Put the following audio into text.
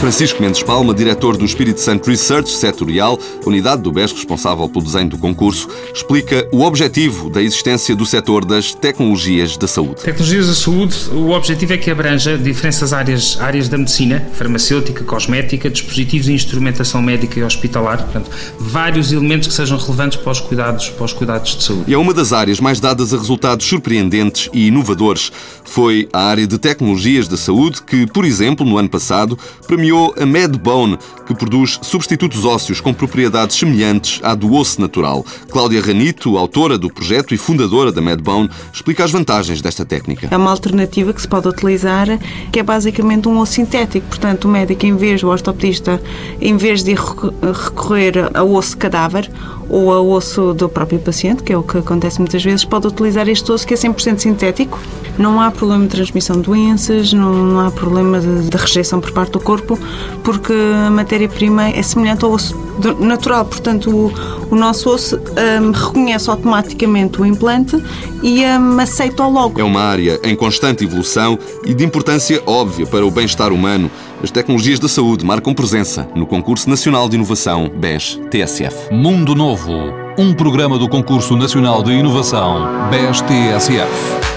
Francisco Mendes Palma, diretor do Espírito Santo Research Setorial, unidade do BES responsável pelo desenho do concurso, explica o objetivo da existência do setor das tecnologias da saúde. Tecnologias da saúde, o objetivo é que abranja diferentes áreas, áreas da medicina, farmacêutica, cosmética, dispositivos e instrumentação médica e hospitalar, portanto, vários elementos que sejam relevantes para os cuidados, para os cuidados de saúde. E é uma das áreas mais dadas a resultados surpreendentes e inovadores. Foi a área de tecnologias da saúde que, por exemplo, no ano passado, premiou a Medbone, que produz substitutos ósseos com propriedades semelhantes à do osso natural. Cláudia Ranito, autora do projeto e fundadora da Medbone, explica as vantagens desta técnica. É uma alternativa que se pode utilizar, que é basicamente um osso sintético. Portanto, o médico, em vez, o ortopedista, em vez de recorrer ao osso cadáver ou ao osso do próprio paciente, que é o que acontece muitas vezes, pode utilizar este osso que é 100% sintético. Não há problema de transmissão de doenças, não, não há problema de, de rejeição por parte do corpo, porque a matéria-prima é semelhante ao osso natural. Portanto, o, o nosso osso um, reconhece automaticamente o implante e um, aceita logo. É uma área em constante evolução e de importância óbvia para o bem-estar humano. As tecnologias da saúde marcam presença no Concurso Nacional de Inovação BES-TSF. Mundo Novo, um programa do Concurso Nacional de Inovação BES-TSF.